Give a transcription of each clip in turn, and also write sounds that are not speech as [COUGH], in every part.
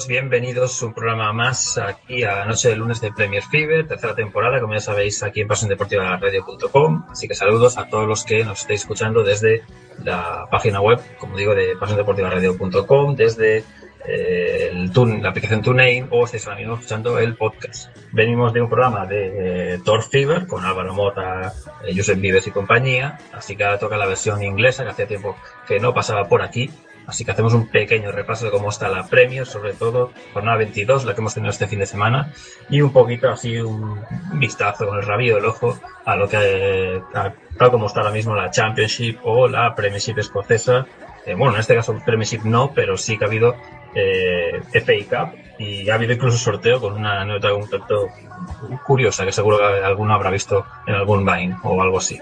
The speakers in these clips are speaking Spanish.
Fiberos. Bienvenidos a un programa más aquí a Noche de Lunes de Premier Fiber, tercera temporada, como ya sabéis, aquí en pasiondeportivaradio.com. Así que saludos a todos los que nos estéis escuchando desde la página web, como digo, de pasiondeportivaradio.com, desde eh, el tune, la aplicación TuneIn o estáis ahora mismo escuchando el podcast. Venimos de un programa de eh, Thor Fever con Álvaro Mota, eh, Josep Vives y compañía, así que ahora toca la versión inglesa que hacía tiempo que no pasaba por aquí. Así que hacemos un pequeño repaso de cómo está la Premier, sobre todo jornada 22, la que hemos tenido este fin de semana, y un poquito así un vistazo con el rabillo del ojo a lo que, eh, tal como está ahora mismo la Championship o la Premiership escocesa. Eh, bueno, en este caso Premiership no, pero sí que ha habido eh, FA Cup y ha habido incluso sorteo con una nota un tanto curiosa que seguro que alguno habrá visto en algún Vine o algo así.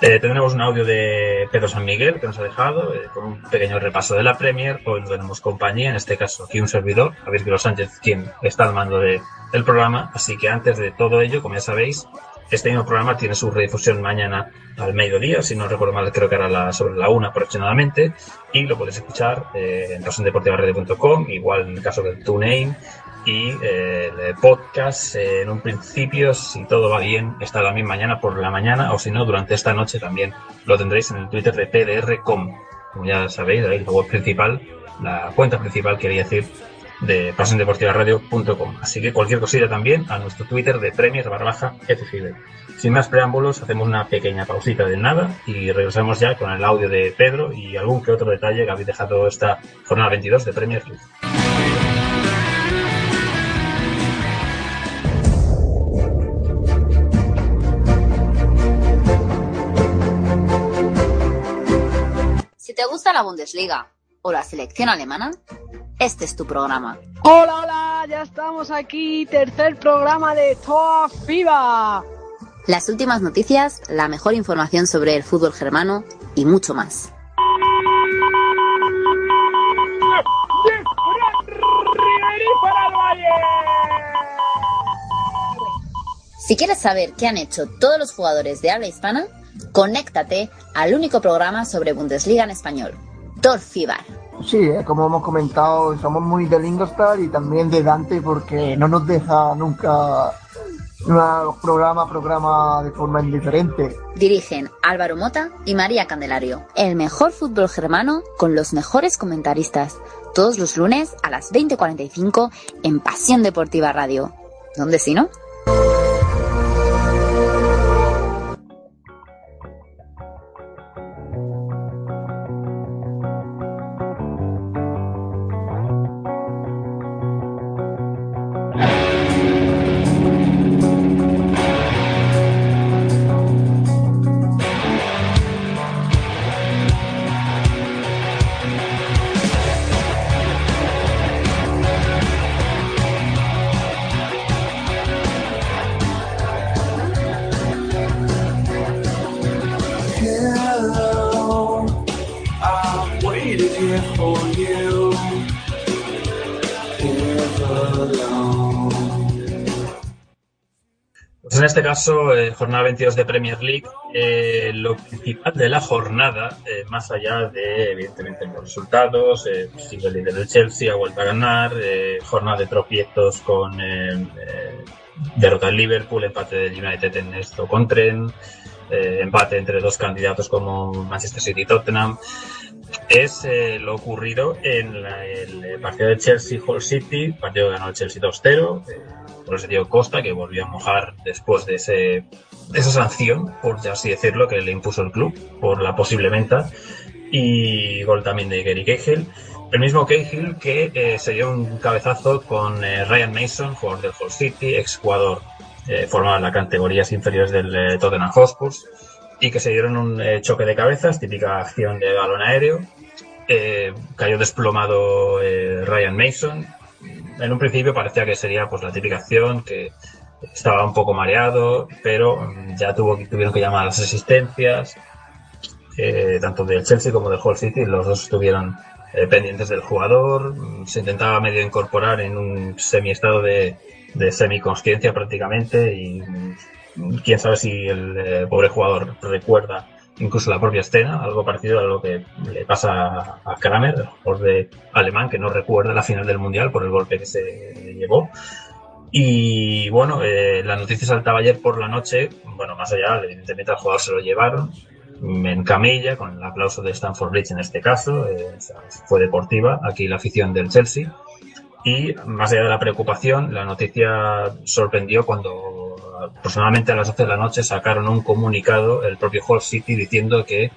Eh, tendremos un audio de Pedro San Miguel que nos ha dejado eh, con un pequeño repaso de la Premier. Hoy no tenemos compañía, en este caso aquí un servidor, Javier Quiro Sánchez, quien está al mando de- del programa. Así que antes de todo ello, como ya sabéis, este mismo programa tiene su redifusión mañana al mediodía, si no recuerdo mal, creo que era la, sobre la una aproximadamente, y lo podéis escuchar eh, en pasiondeportivaradio.com, igual en el caso del TuneIn, y eh, el podcast eh, en un principio, si todo va bien, estará también mañana por la mañana, o si no, durante esta noche también lo tendréis en el Twitter de PDRcom. Como ya sabéis, ahí la web principal, la cuenta principal, quería decir, de pasiondeportivaradio.com. Así que cualquier cosilla también a nuestro Twitter de Premier barra baja FFIBE. Sin más preámbulos, hacemos una pequeña pausita de nada y regresamos ya con el audio de Pedro y algún que otro detalle que habéis dejado esta jornada 22 de Premier Si te gusta la Bundesliga o la selección alemana, este es tu programa. Hola, hola, ya estamos aquí, tercer programa de Toa FIBA. Las últimas noticias, la mejor información sobre el fútbol germano y mucho más. Si quieres saber qué han hecho todos los jugadores de habla hispana, conéctate al único programa sobre Bundesliga en español, Tor Fibar. Sí, eh, como hemos comentado, somos muy de Lingostar y también de Dante porque no nos deja nunca una programa programa de forma indiferente. Dirigen Álvaro Mota y María Candelario. El mejor fútbol germano con los mejores comentaristas. Todos los lunes a las 20.45 en Pasión Deportiva Radio. ¿Dónde si no? Pues en este caso, eh, jornada 22 de Premier League, eh, lo principal de la jornada, eh, más allá de, evidentemente, los resultados, sigue el líder del Chelsea, ha vuelto a ganar, jornada de tropiezos con derrota del Liverpool, empate del United en esto con Tren, eh, empate entre dos candidatos como Manchester City y Tottenham. Es eh, lo ocurrido en la- el partido de Chelsea-Hall City, partido ganó el Chelsea 2-0, eh, por ese tío Costa, que volvió a mojar después de, ese, de esa sanción, por así decirlo, que le impuso el club por la posible venta, y gol también de Gary Cahill. El mismo Cahill que eh, se dio un cabezazo con eh, Ryan Mason, jugador del Hull City, exjugador eh, formado en las categorías inferiores del eh, Tottenham Hotspur, y que se dieron un eh, choque de cabezas, típica acción de balón aéreo. Eh, cayó desplomado eh, Ryan Mason. En un principio parecía que sería pues la típica acción, que estaba un poco mareado, pero mm, ya tuvo, tuvieron que llamar a las asistencias, tanto del Chelsea como del Hull City, los dos estuvieron pendientes del jugador, se intentaba medio incorporar en un semiestado de, de semiconsciencia prácticamente y quién sabe si el eh, pobre jugador recuerda incluso la propia escena, algo parecido a lo que le pasa a Kramer, el jugador de alemán que no recuerda la final del mundial por el golpe que se llevó. Y bueno, eh, la noticia saltaba ayer por la noche, bueno, más allá, evidentemente al jugador se lo llevaron en camilla, con el aplauso de Stanford Bridge en este caso, eh, fue deportiva, aquí la afición del Chelsea. Y más allá de la preocupación, la noticia sorprendió cuando personalmente a las 12 de la noche sacaron un comunicado el propio Hull City diciendo que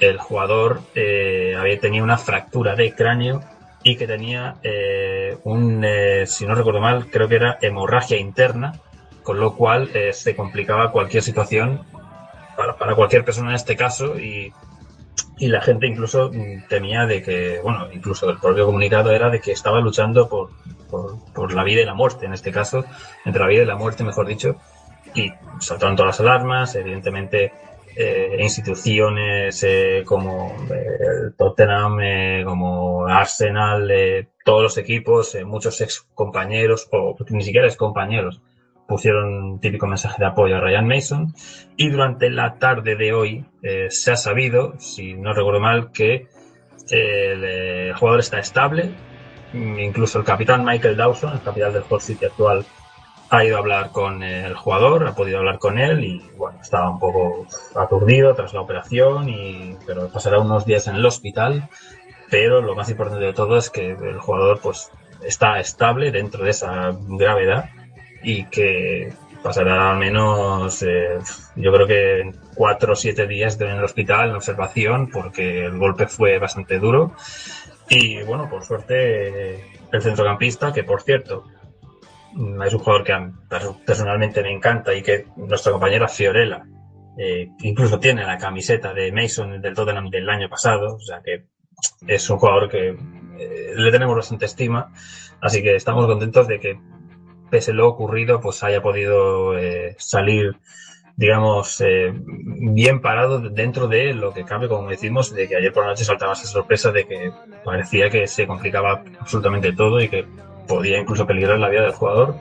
el jugador eh, había tenido una fractura de cráneo y que tenía eh, un, eh, si no recuerdo mal, creo que era hemorragia interna, con lo cual eh, se complicaba cualquier situación para, para cualquier persona en este caso y, y la gente incluso mm, temía de que, bueno, incluso el propio comunicado era de que estaba luchando por, por, la vida y la muerte, en este caso, entre la vida y la muerte, mejor dicho, y saltaron todas las alarmas, evidentemente eh, instituciones eh, como eh, Tottenham, eh, como Arsenal, eh, todos los equipos, eh, muchos ex compañeros, o ni siquiera ex compañeros, pusieron un típico mensaje de apoyo a Ryan Mason. Y durante la tarde de hoy eh, se ha sabido, si no recuerdo mal, que el, eh, jugador está estable. Mm, Incluso el capitán Michael Dawson, el capitán del Hull City actual, ha ido a hablar con el jugador, ha podido hablar con él y bueno, estaba un poco aturdido tras la operación, y, pero pasará unos días en el hospital. Pero lo más importante de todo es que el jugador pues está estable dentro de esa gravedad y que pasará menos, eh, yo creo que cuatro o siete días en el hospital en observación porque el golpe fue bastante duro. Y bueno, por suerte, el centrocampista, que por cierto, mm, es un jugador que personalmente me encanta y que nuestra compañera Fiorella eh, incluso tiene la camiseta de Mason del Tottenham del año pasado, o sea que es un jugador que eh, le tenemos bastante estima, así que estamos contentos de que pese lo ocurrido, pues haya podido eh, salir, digamos, eh, bien parado dentro de lo que cabe, como decimos, de que ayer por la noche saltaba esa sorpresa de que parecía que se complicaba absolutamente todo y que podía incluso peligrar la vida del jugador.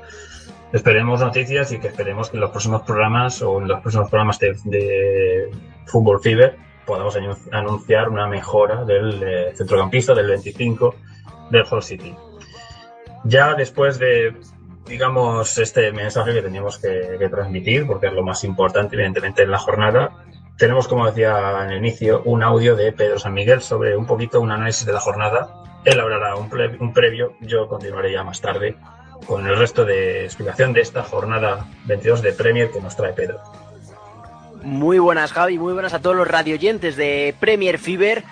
Esperemos noticias y que esperemos que en los próximos programas o en los próximos programas de, de Fútbol Fever podamos anun- anunciar una mejora del eh, centrocampista del 25 del Hull City. Ya después de digamos, este mensaje que teníamos que, que transmitir, porque es lo más importante, evidentemente, en la jornada. Tenemos, como decía en el inicio, un audio de Pedro San Miguel sobre un poquito un análisis de la jornada. Él hablará un, un previo, yo continuaré ya más tarde con el resto de explicación de esta jornada 22 de Premier que nos trae Pedro. Muy buenas, Javi, muy buenas a todos los radioyentes de Premier Fever.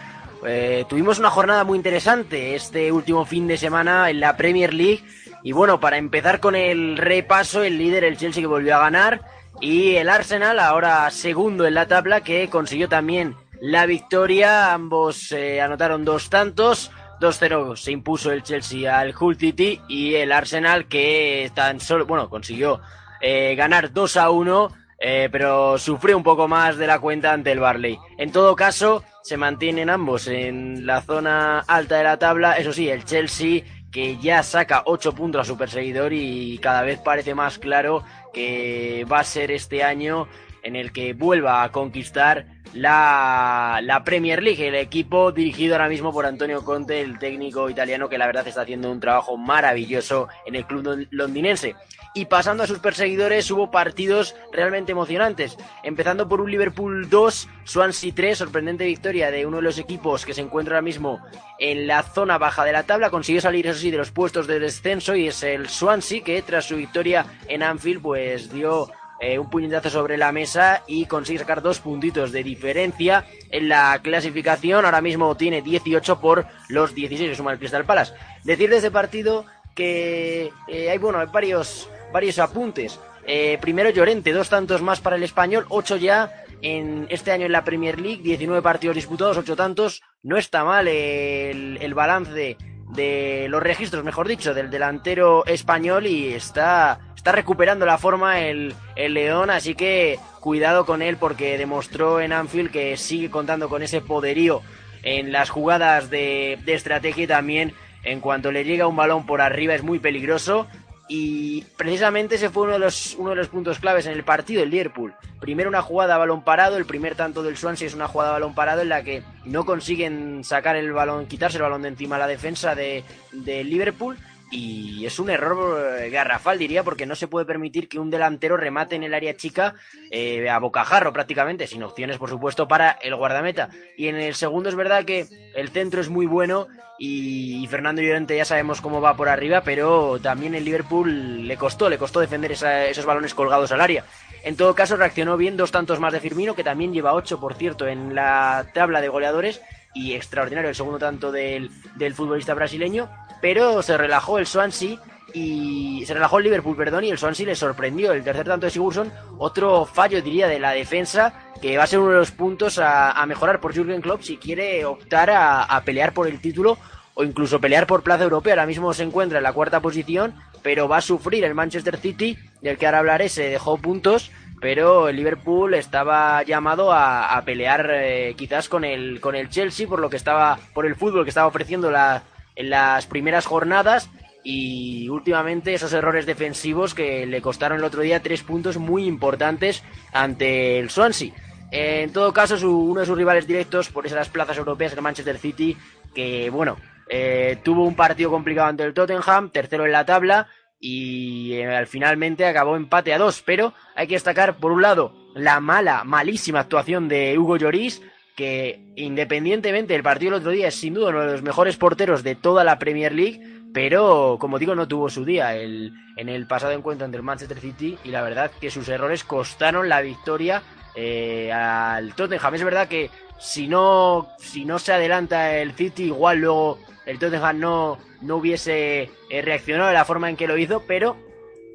Eh, tuvimos una jornada muy interesante este último fin de semana en la Premier League. Y bueno, para empezar con el repaso, el líder, el Chelsea, que volvió a ganar. Y el Arsenal, ahora segundo en la tabla, que consiguió también la victoria. Ambos eh, anotaron dos tantos. 2-0 se impuso el Chelsea al Hull City y el Arsenal que tan solo, bueno, consiguió eh, ganar 2 a 1, eh, pero sufrió un poco más de la cuenta ante el Barley. En todo caso, se mantienen ambos en la zona alta de la tabla. Eso sí, el Chelsea que ya saca 8 puntos a su perseguidor y cada vez parece más claro que va a ser este año en el que vuelva a conquistar la, la, Premier League, el equipo dirigido ahora mismo por Antonio Conte, el técnico italiano que la verdad está haciendo un trabajo maravilloso en el club londinense. Y pasando a sus perseguidores, hubo partidos realmente emocionantes, empezando por un Liverpool 2, Swansea 3, sorprendente victoria de uno de los equipos que se encuentra ahora mismo en la zona baja de la tabla, consiguió salir eso sí de los puestos de descenso y es el Swansea que tras su victoria en Anfield pues dio eh, un puñetazo sobre la mesa y consigue sacar dos puntitos de diferencia en la clasificación. Ahora mismo tiene 18 por los 16 que suma el Crystal Palace. Decir de este partido que eh, hay, bueno, hay varios, varios apuntes. Eh, primero Llorente, dos tantos más para el español, ocho ya en este año en la Premier League, 19 partidos disputados, ocho tantos. No está mal el, el balance de los registros, mejor dicho, del delantero español y está está recuperando la forma el, el León, así que cuidado con él porque demostró en Anfield que sigue contando con ese poderío en las jugadas de, de estrategia y también en cuanto le llega un balón por arriba es muy peligroso y precisamente ese fue uno de los, uno de los puntos claves en el partido del Liverpool. Primero una jugada a balón parado, el primer tanto del Swansea es una jugada a balón parado en la que no consiguen sacar el balón, quitarse el balón de encima a la defensa de, de Liverpool y es un error eh, garrafal, diría, porque no se puede permitir que un delantero remate en el área chica eh, a bocajarro prácticamente, sin opciones, por supuesto, para el guardameta. Y en el segundo es verdad que el centro es muy bueno y, Fernando Llorente ya sabemos cómo va por arriba, pero también el Liverpool le costó, le costó defender esos balones colgados al área. En todo caso, reaccionó bien dos tantos más de Firmino, que también lleva ocho, por cierto, en la tabla de goleadores, y extraordinario el segundo tanto del, del futbolista brasileño pero se relajó el Swansea y se relajó el Liverpool, perdón, y el Swansea le sorprendió. El tercer tanto de Sigurdsson, otro fallo, diría, de la defensa, que va a ser uno de los puntos a, mejorar por Jürgen Klopp si quiere optar a, pelear por el título o incluso pelear por plaza europea. Ahora mismo se encuentra en la cuarta posición, pero va a sufrir el Manchester City, del que ahora hablaré, se dejó puntos, pero el Liverpool estaba llamado a, pelear eh, quizás con el, con el Chelsea por lo que estaba, por el fútbol que estaba ofreciendo la, en las primeras jornadas y últimamente esos errores defensivos que le costaron el otro día tres puntos muy importantes ante el Swansea. En todo caso, uno de sus rivales directos por esas plazas europeas, el Manchester City, que bueno, eh, tuvo un partido complicado ante el Tottenham, tercero en la tabla, y eh, finalmente acabó empate a dos. Pero hay que destacar, por un lado, la mala, malísima actuación de Hugo Lloris, que independientemente del partido del otro día es sin duda uno de los mejores porteros de toda la Premier League, pero como digo no tuvo su día el, en el pasado encuentro entre el Manchester City y la verdad que sus errores costaron la victoria eh, al Tottenham. Es verdad que si no, si no se adelanta el City igual luego el Tottenham no, no hubiese eh, reaccionado de la forma en que lo hizo, pero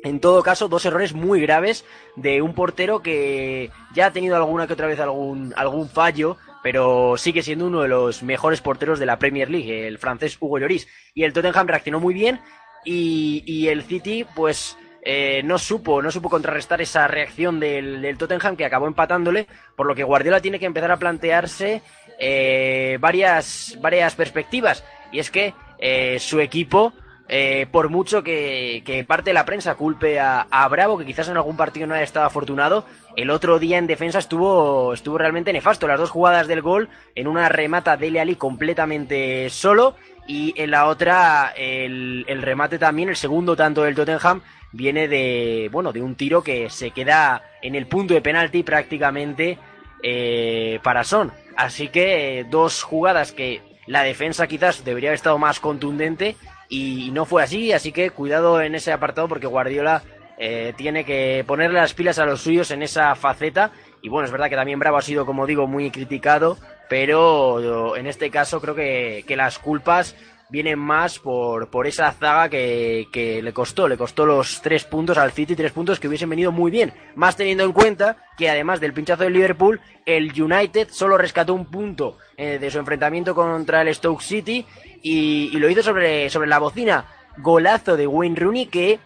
en todo caso, dos errores muy graves de un portero que ya ha tenido alguna que otra vez algún, algún fallo, pero sigue siendo uno de los mejores porteros de la Premier League, el francés Hugo Lloris. Y el Tottenham reaccionó muy bien y, el City, pues, eh, no supo, no supo contrarrestar esa reacción del, Tottenham que acabó empatándole, por lo que Guardiola tiene que empezar a plantearse eh, varias, varias perspectivas. Y es que eh, su equipo eh, por mucho que, parte de la prensa culpe a, Bravo, que quizás en algún partido no haya estado afortunado, el otro día en defensa estuvo, estuvo realmente nefasto. Las dos jugadas del gol, en una remata Dele Ali completamente solo, y en la otra el, remate también, el segundo tanto del Tottenham, viene de, bueno, de un tiro que se queda en el punto de penalti prácticamente eh, para Son. Así que dos jugadas que la defensa quizás debería haber estado más contundente y no fue así, así que cuidado en ese apartado porque Guardiola eh, tiene que ponerle las pilas a los suyos en esa faceta. Y bueno, es verdad que también Bravo ha sido, como digo, muy criticado, pero en este caso creo que, que las culpas vienen más por, por esa zaga que, que, le costó, le costó los tres puntos al City, tres puntos que hubiesen venido muy bien, más teniendo en cuenta que además del pinchazo del Liverpool, el United solo rescató un punto eh, de su enfrentamiento contra el Stoke City y, lo hizo sobre, sobre la bocina. Golazo de Wayne Rooney que,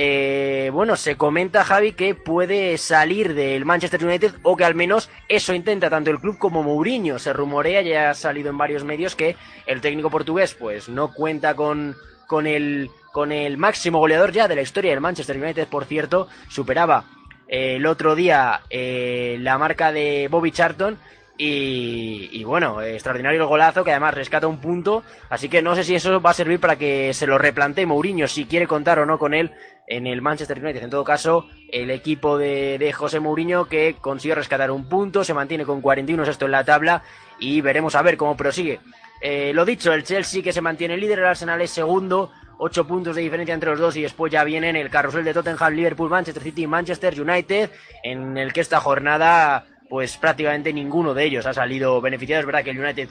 eh, bueno, se comenta Javi que puede salir del Manchester United o que al menos eso intenta tanto el club como Mourinho. Se rumorea, ya ha salido en varios medios que el técnico portugués pues no cuenta con, con el con el máximo goleador ya de la historia del Manchester United, por cierto, superaba eh, el otro día eh, la marca de Bobby Charlton y, y bueno, extraordinario el golazo que además rescata un punto, así que no sé si eso va a servir para que se lo replantee Mourinho, si quiere contar o no con él en el Manchester United. En todo caso, el equipo de, de José Mourinho que consigue rescatar un punto, se mantiene con 41 esto en la tabla y veremos a ver cómo prosigue. Eh, lo dicho, el Chelsea que se mantiene líder, el Arsenal es segundo, 8 puntos de diferencia entre los dos y después ya vienen el carrusel de Tottenham, Liverpool, Manchester City, Manchester United, en el que esta jornada pues prácticamente ninguno de ellos ha salido beneficiado. Es verdad que el United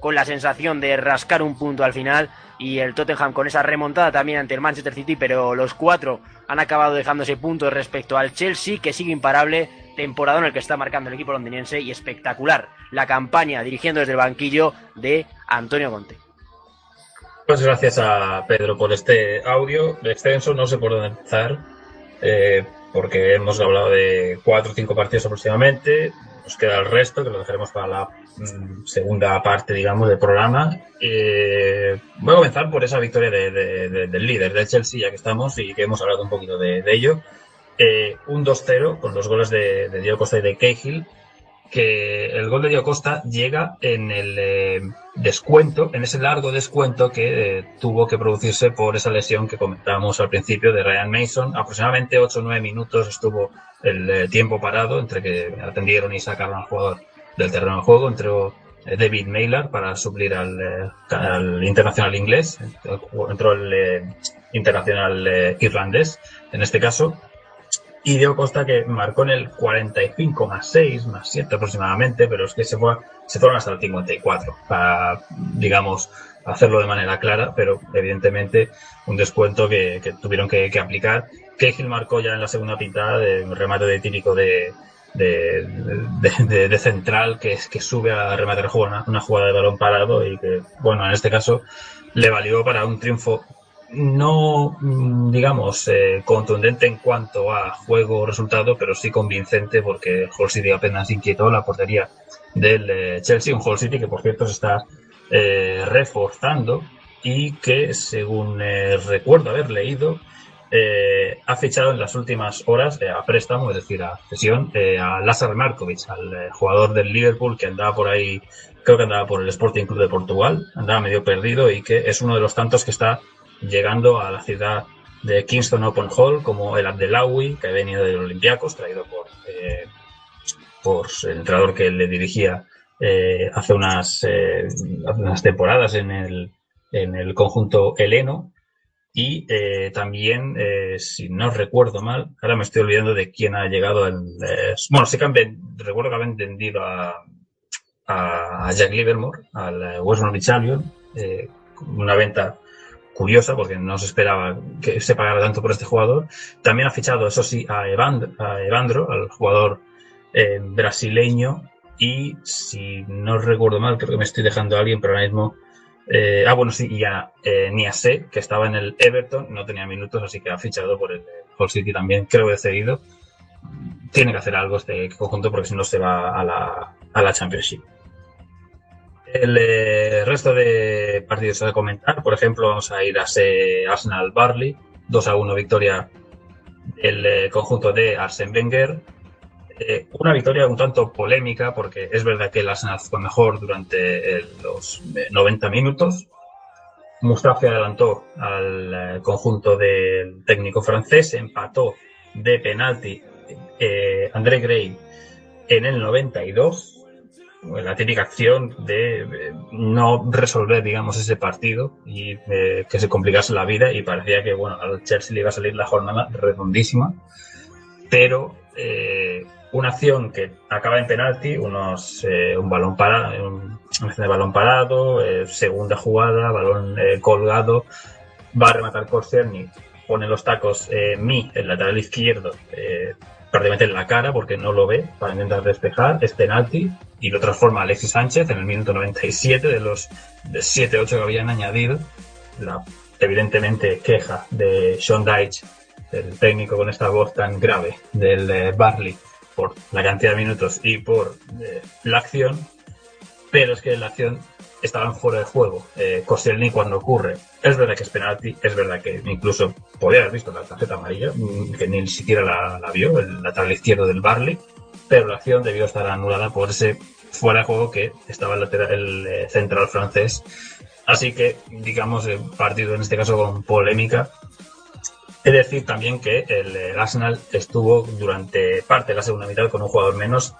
con la sensación de rascar un punto al final y el Tottenham con esa remontada también ante el Manchester City, pero los cuatro han acabado dejándose puntos respecto al Chelsea, que sigue imparable, temporada en el que está marcando el equipo londinense y espectacular la campaña dirigiendo desde el banquillo de Antonio Conte. Pues gracias a Pedro por este audio extenso, no sé por dónde empezar, eh, porque hemos hablado de cuatro o cinco partidos aproximadamente, nos queda el resto, que lo dejaremos para la mm, segunda parte, digamos, del programa. Voy a comenzar por esa victoria de- de- de- del líder, del Chelsea, ya que estamos y que hemos hablado un poquito de, ello. Eh, un 2-0 con los goles de, de Diego Costa y de Cahill, que el gol de Diego Costa llega en el eh, descuento, en ese largo descuento que eh, tuvo que producirse por esa lesión que comentábamos al principio de Ryan Mason. Aproximadamente 8 o 9 minutos estuvo el eh, tiempo parado entre que atendieron y sacaron al jugador del terreno de juego. Entró David Mailer para suplir al, al internacional inglés. Entró el internacional irlandés, en este caso. Y Diego Costa que marcó en el 45 más 6, más 7 aproximadamente, pero es que se, fue, se fueron hasta el 54 para, digamos, hacerlo de manera clara, pero evidentemente un descuento que, tuvieron que, que aplicar. Cahill marcó ya en la segunda pintada de un remate de típico de, de, central que, que sube a rematar una, una jugada de balón parado y que, bueno, en este caso le valió para un triunfo no, mm, digamos, eh, contundente en cuanto a juego o resultado, pero sí convincente porque Hull City apenas inquietó la portería del eh, Chelsea, un Hull City que por cierto se está eh, reforzando y que según eh, recuerdo haber leído eh, ha fichado en las últimas horas a préstamo, es decir, a cesión, a Lazar Markovic, al jugador del Liverpool que andaba por ahí, creo que andaba por el Sporting Club de Portugal, andaba medio perdido y que es uno de los tantos que está llegando a la ciudad de Kingston Open Hall, como el Abdelawi, que ha venido del Olympiacos, traído por, eh, por el entrenador que le dirigía eh, hace, unas, eh, unas temporadas en el, en el conjunto heleno. Y también, si no recuerdo mal, ahora me estoy olvidando de quién ha llegado. Eh, bueno, sí que recuerdo que han vendido a, a Jack Livermore, al West Bromwich Albion, una venta curiosa porque no se esperaba que se pagara tanto por este jugador. También ha fichado, eso sí, a Evandro, a Evandro al jugador eh, brasileño. Y si no recuerdo mal, creo que me estoy dejando a alguien, pero ahora mismo. eh, ah, bueno, sí, y a eh, que estaba en el Everton, no tenía minutos, así que ha fichado por el Hull City también, creo que cedido. Tiene que hacer algo este conjunto porque si no se va a la, a la Championship. El eh, resto de partidos a comentar, por ejemplo, vamos a ir a Arsenal Barley, 2 a 1 victoria del eh, conjunto de Arsene Wenger. Eh, una victoria un tanto polémica porque es verdad que el Arsenal fue mejor durante los eh, 90 minutos. Mustafi adelantó al conjunto del técnico francés, empató de penalti André Gray en el 92 la típica acción de no resolver, digamos, ese partido y eh, que se complicase la vida y parecía que, bueno, al Chelsea le iba a salir la jornada redondísima, pero eh, una acción que acaba en penalti, unos, eh, un balón parado, un, balón parado, eh, segunda jugada, balón colgado, va a rematar Korserny, pone los tacos Mi, el lateral izquierdo, prácticamente en la cara porque no lo ve para intentar despejar, es penalti y lo transforma Alexis Sánchez en el minuto 97 de los 7-8 que habían añadido. La evidentemente queja de Sean Dyche, el técnico con esta voz tan grave del eh, Barley, por la cantidad de minutos y por eh, la acción, pero es que la acción estaban fuera de juego. Eh, cuando ocurre, es verdad que es penalti, es verdad que incluso podía haber visto la tarjeta amarilla, mm, que ni siquiera la, vio, el lateral izquierdo del Barley, pero la acción debió estar anulada por ese fuera de juego que estaba el, lateral, el eh, central francés. Así que, digamos, el partido en este caso con polémica. Es decir también que el, el Arsenal estuvo durante parte de la segunda mitad con un jugador menos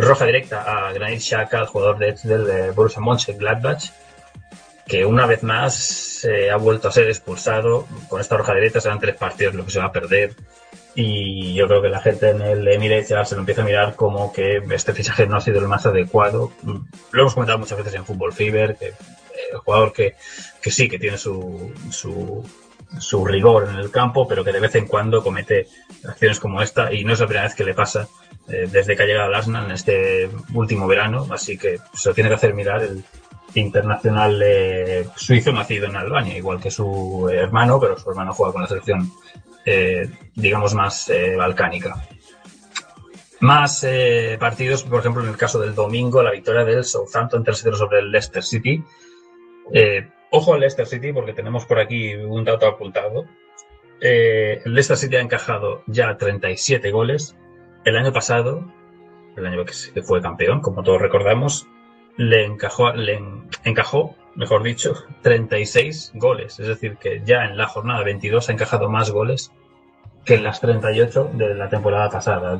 roja directa a Granit Xhaka, el jugador de, del de Borussia Mönchengladbach, que una vez más eh, ha vuelto a ser expulsado. Con esta roja directa serán tres partidos lo que se va a perder. Y yo creo que la gente en el Emirates ya se lo empieza a mirar como que este fichaje no ha sido el más adecuado. Lo hemos comentado muchas veces en Football Fever, que eh, el jugador que, que sí, que tiene su, su, su rigor en el campo, pero que de vez en cuando comete acciones como esta y no es la primera vez que le pasa eh, desde que ha llegado al Arsenal en este último verano, así que se lo tiene que hacer mirar el internacional eh, suizo nacido en Albania, igual que su hermano, pero su hermano juega con la selección, eh, digamos, más balcánica. Más partidos, por ejemplo, en el caso del domingo, la victoria del Southampton 3-0 sobre el Leicester City. Ojo al Leicester City porque tenemos por aquí un dato apuntado. Eh, el Leicester City ha encajado ya 37 goles. El año pasado, el año que fue campeón, como todos recordamos, le encajó, encajó, mejor dicho, [LAUGHS] 36 goles. Es decir, que ya en la jornada 22 ha encajado más goles que en las 38 de la temporada pasada.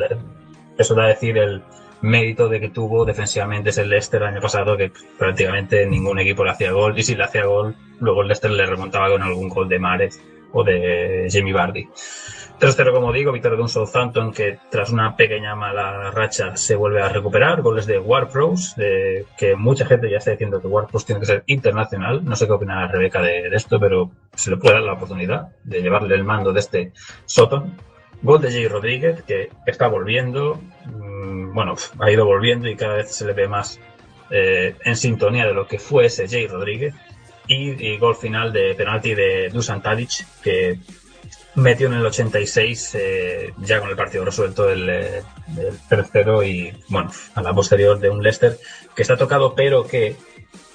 Eso da a decir el mérito de que tuvo defensivamente ese Leicester el año pasado, que prácticamente ningún equipo le hacía gol, y si le hacía gol, luego el Leicester le remontaba con algún gol de Mares o de Jamie Vardy. 3-0, como digo, victoria de un Southampton que tras una pequeña mala racha se vuelve a recuperar. Goles de Warpros, que mucha gente ya está diciendo que Warpros tiene que ser internacional. No sé qué opina Rebeca de, de esto, pero se le puede dar la oportunidad de llevarle el mando de este Soton. Gol de Jay Rodríguez, que está volviendo. mm, Bueno, ha ido volviendo y cada vez se le ve más eh, en sintonía de lo que fue ese Jay Rodríguez. Y, gol final de penalti de Dusan Tadic, que metió en el 86 eh, ya con el partido resuelto el, eh, tercero y bueno a la posterior de un Leicester que está tocado pero que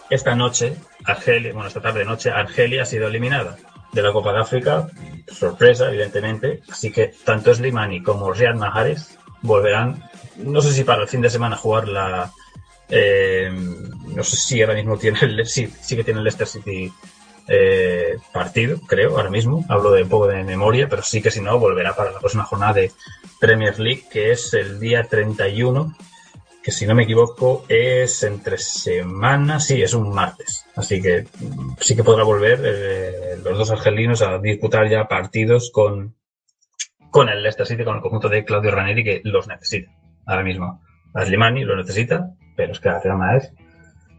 esta noche Argelia bueno esta tarde noche Argelia ha sido eliminada de la Copa de África sorpresa evidentemente así que tanto Slimani como Riyad Mahrez volverán no sé si para el fin de semana jugar la eh, no sé si ahora mismo tiene el, sí, sí que tiene el Leicester City eh, partido, creo, ahora mismo. Hablo de un poco de memoria, pero sí que si no, volverá para la próxima jornada de Premier League, que es el día 31, que si no me equivoco es entre semanas, sí, es un martes. Así que sí que podrá volver eh, los dos argelinos a disputar ya partidos con, con el Leicester City, con el conjunto de Claudio Ranieri, que los necesita ahora mismo. Aslimani lo necesita, pero es que el Real Madrid,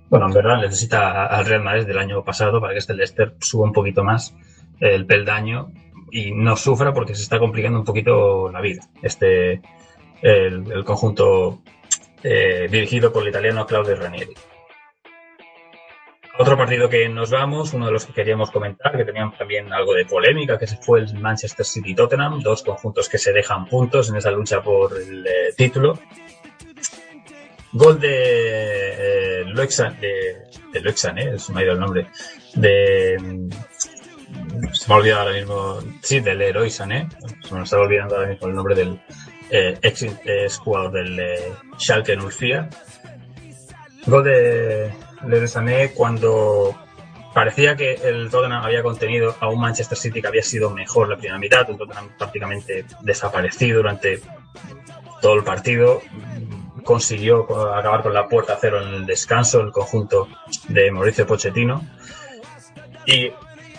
bueno, en verdad necesita al Real Madrid del año pasado para que este Leicester suba un poquito más el peldaño y no sufra porque se está complicando un poquito la vida. Este, el conjunto eh, dirigido por el italiano Claudio Ranieri. Otro partido que nos vamos, uno de los que queríamos comentar, que tenían también algo de polémica, que fue el Manchester City Tottenham, dos conjuntos que se dejan puntos en esa lucha por el eh, título. Gol de eh, de, de Loexan, eh, se me ha ido el nombre, de mm, se me ha olvidado ahora mismo, sí, del Leroy Sané, se me estaba olvidando ahora mismo el nombre del eh, ex, ex jugador del eh, Schalke Nulfia. Gol de Leroy Sané cuando parecía que el Tottenham había contenido a un Manchester City que había sido mejor la primera mitad, un Tottenham prácticamente desaparecido durante todo el partido, consiguió acabar con la puerta cero en el descanso el conjunto de Mauricio Pochettino y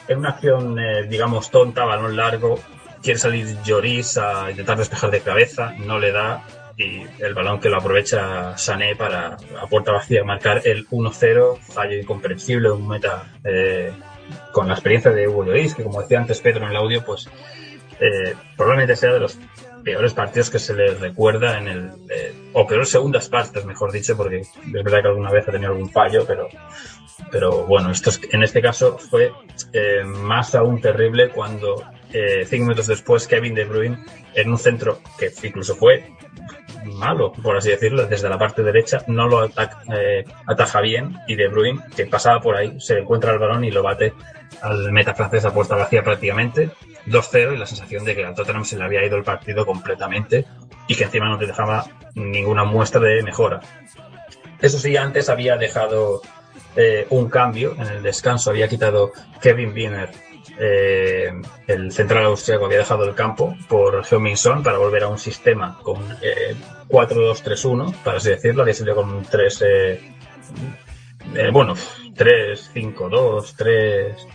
en una acción eh, digamos tonta, balón largo quiere salir Lloris a intentar despejar de cabeza, no le da y el balón que lo aprovecha Sané para a puerta vacía marcar el 1-0, fallo incomprensible, un meta eh, con la experiencia de Hugo Lloris, que como decía antes Pedro en el audio, pues eh, probablemente sea de los peores partidos que se le recuerda en el eh, o peores segundas partes mejor dicho porque es verdad que alguna vez ha tenido algún fallo pero pero bueno esto es, en este caso fue eh, más aún terrible cuando eh, cinco minutos después Kevin De Bruyne en un centro que incluso fue malo, por así decirlo, desde la parte derecha, no lo ataca, eh, ataja bien y De Bruyne, que pasaba por ahí, se encuentra el balón y lo bate al meta francés a puerta vacía prácticamente, 2-0 y la sensación de que al Tottenham se le había ido el partido completamente y que encima no te dejaba ninguna muestra de mejora. Eso sí, antes había dejado eh, un cambio en el descanso, había quitado Kevin Wiener eh, el central austriaco había dejado el campo por Heung-Min para volver a un sistema con eh, 4-2-3-1, para así decirlo, había salido con 3, eh, eh, bueno, 3-5-2, 3...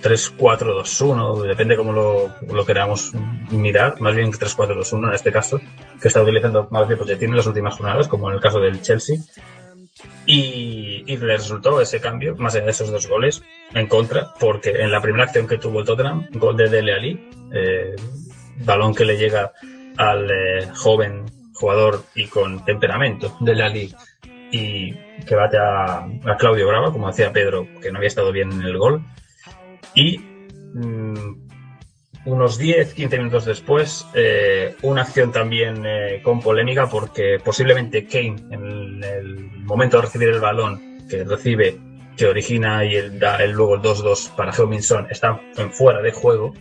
3-4-2-1, depende cómo lo, lo, queramos mirar, más bien 3-4-2-1 en este caso, que está utilizando más bien tiene en las últimas jornadas, como en el caso del Chelsea, y, y, le resultó ese cambio, más allá de esos dos goles, en contra, porque en la primera acción que tuvo el Tottenham, gol de Dele Ali, eh, balón que le llega al eh, joven jugador y con temperamento, Dele Ali, y que bate a, a, Claudio Brava, como decía Pedro, que no había estado bien en el gol. Y mmm, unos 10, 15 minutos después, eh, una acción también con polémica porque posiblemente Kane, en el, momento de recibir el balón que recibe, que origina y el, da el, luego el 2-2 para Heuminson, está en fuera de juego.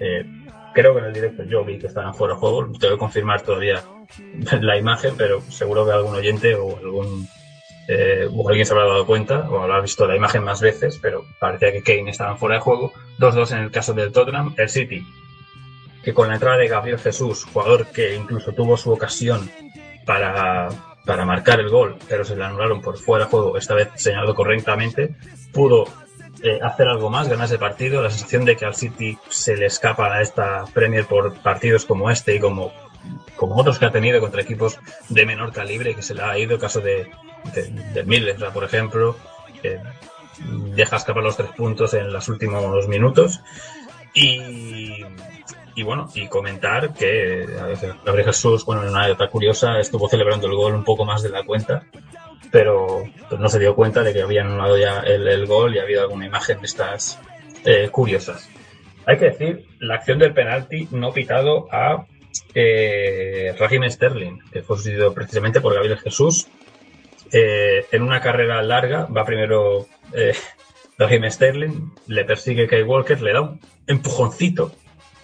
Eh, creo que en el directo yo vi que estaban fuera de juego, tengo que confirmar todavía [LAUGHS] la imagen, pero seguro que algún oyente o algún eh, o alguien se habrá dado cuenta o habrá visto la imagen más veces, pero parecía que Kane estaba fuera de juego. 2-2 en el caso del Tottenham. El City, que con la entrada de Gabriel Jesús, jugador que incluso tuvo su ocasión para, para marcar el gol, pero se le anularon por fuera de juego, esta vez señalado correctamente, pudo eh, hacer algo más, ganar ese partido. La sensación de que al City se le escapa a esta Premier por partidos como este y como como otros que ha tenido contra equipos de menor calibre, que se le ha ido, el caso de, de, de por ejemplo, deja escapar los tres puntos en los últimos minutos. Y, y bueno, y comentar que Gabriel Jesús, bueno, en una anécdota curiosa, estuvo celebrando el gol un poco más de la cuenta, pero no se dio cuenta de que habían anulado ya el, el gol y ha habido alguna imagen de estas eh, curiosas. Hay que decir, la acción del penalti no pitado a eh, Raheem Sterling, que fue sustituido precisamente por Gabriel Jesús. Eh, en una carrera larga va primero eh, [LAUGHS] Raheem Sterling, le persigue Kay Walker, le da un empujoncito,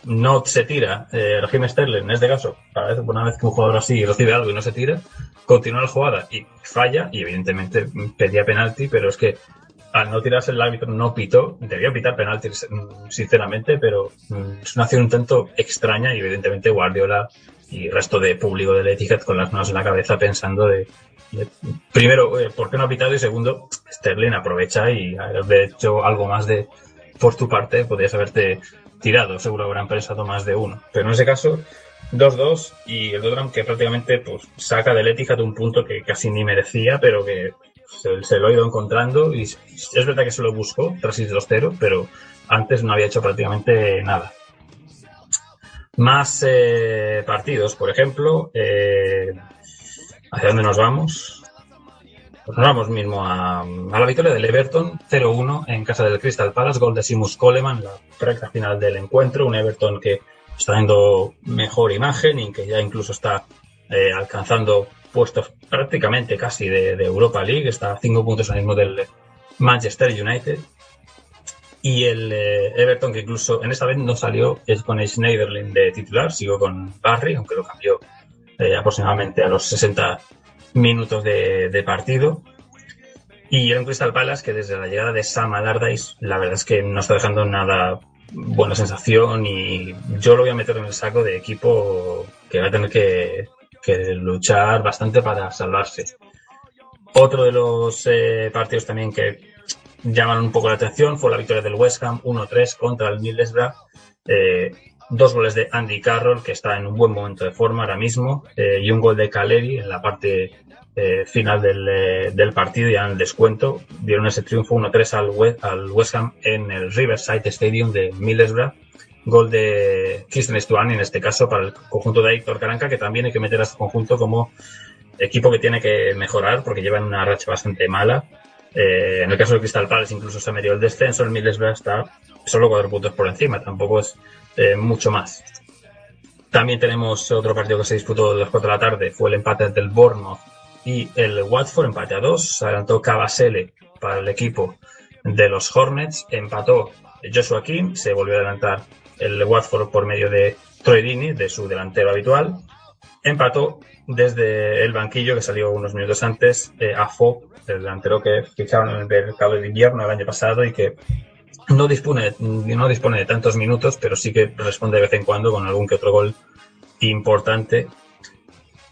no se tira. Eh, Raheem Sterling, en este caso, para vez, una vez que un jugador así recibe algo y no se tira, continúa la jugada y falla, y evidentemente pedía penalti, pero es que al no tirarse el árbitro no pitó, debía pitar penalti sinceramente, pero es una acción un tanto extraña y evidentemente Guardiola y el resto de público del Etihad con las manos en la cabeza pensando de, primero, eh, ¿por qué no ha pitado? Y segundo, Sterling aprovecha y de hecho algo más de por tu parte podrías haberte tirado, seguro habrán pensado más de uno. Pero en ese caso, 2-2 y el Tottenham que prácticamente pues saca del Etihad un punto que casi ni merecía, pero que se, lo ha ido encontrando y es verdad que se lo buscó tras ir 2-0, pero antes no había hecho prácticamente nada. Más eh, partidos, por ejemplo, eh, ¿hacia dónde nos vamos? Pues nos vamos mismo a, la victoria del Everton 0-1 en casa del Crystal Palace, gol de Simus Coleman, la recta final del encuentro, un Everton que está dando mejor imagen y que ya incluso está eh, alcanzando puestos prácticamente casi de, Europa League, está a cinco puntos al mismo del Manchester United. Y el eh, Everton, que incluso en esta vez no salió es con Schneiderlin de titular, sigo con Barry, aunque lo cambió eh, aproximadamente a los 60 minutos de, partido. Y era un Crystal Palace que desde la llegada de Sam Allardyce, la verdad es que no está dejando nada buena sensación y yo lo voy a meter en el saco de equipo que va a tener que, luchar bastante para salvarse. Otro de los eh, partidos también que llaman un poco la atención fue la victoria del West Ham 1-3 contra el Middlesbrough. Eh, dos goles de Andy Carroll, que está en un buen momento de forma ahora mismo, eh, y un gol de Caleri en la parte eh, final del, del, partido, ya en el descuento. Dieron ese triunfo 1-3 al, al West Ham en el Riverside Stadium de Middlesbrough gol de Christian Stuani, en este caso, para el conjunto de Héctor Caranca, que también hay que meter a este conjunto como equipo que tiene que mejorar porque llevan una racha bastante mala. Eh, en el caso de Crystal Palace incluso se ha metido el descenso, el Middlesbrough está solo cuatro puntos por encima, tampoco es eh, mucho más. También tenemos otro partido que se disputó a las 4 de la tarde, fue el empate entre el Bournemouth y el Watford, empate a 2. Se adelantó Cavasele para el equipo de los Hornets, empató Joshua King, se volvió a adelantar el Watford por medio de Troy Deeney, de su delantero habitual. Empató desde el banquillo, que salió unos minutos antes, eh, a Fo, el delantero que ficharon en el mercado de invierno el año pasado y que no dispone, no dispone de tantos minutos, pero sí que responde de vez en cuando con algún que otro gol importante.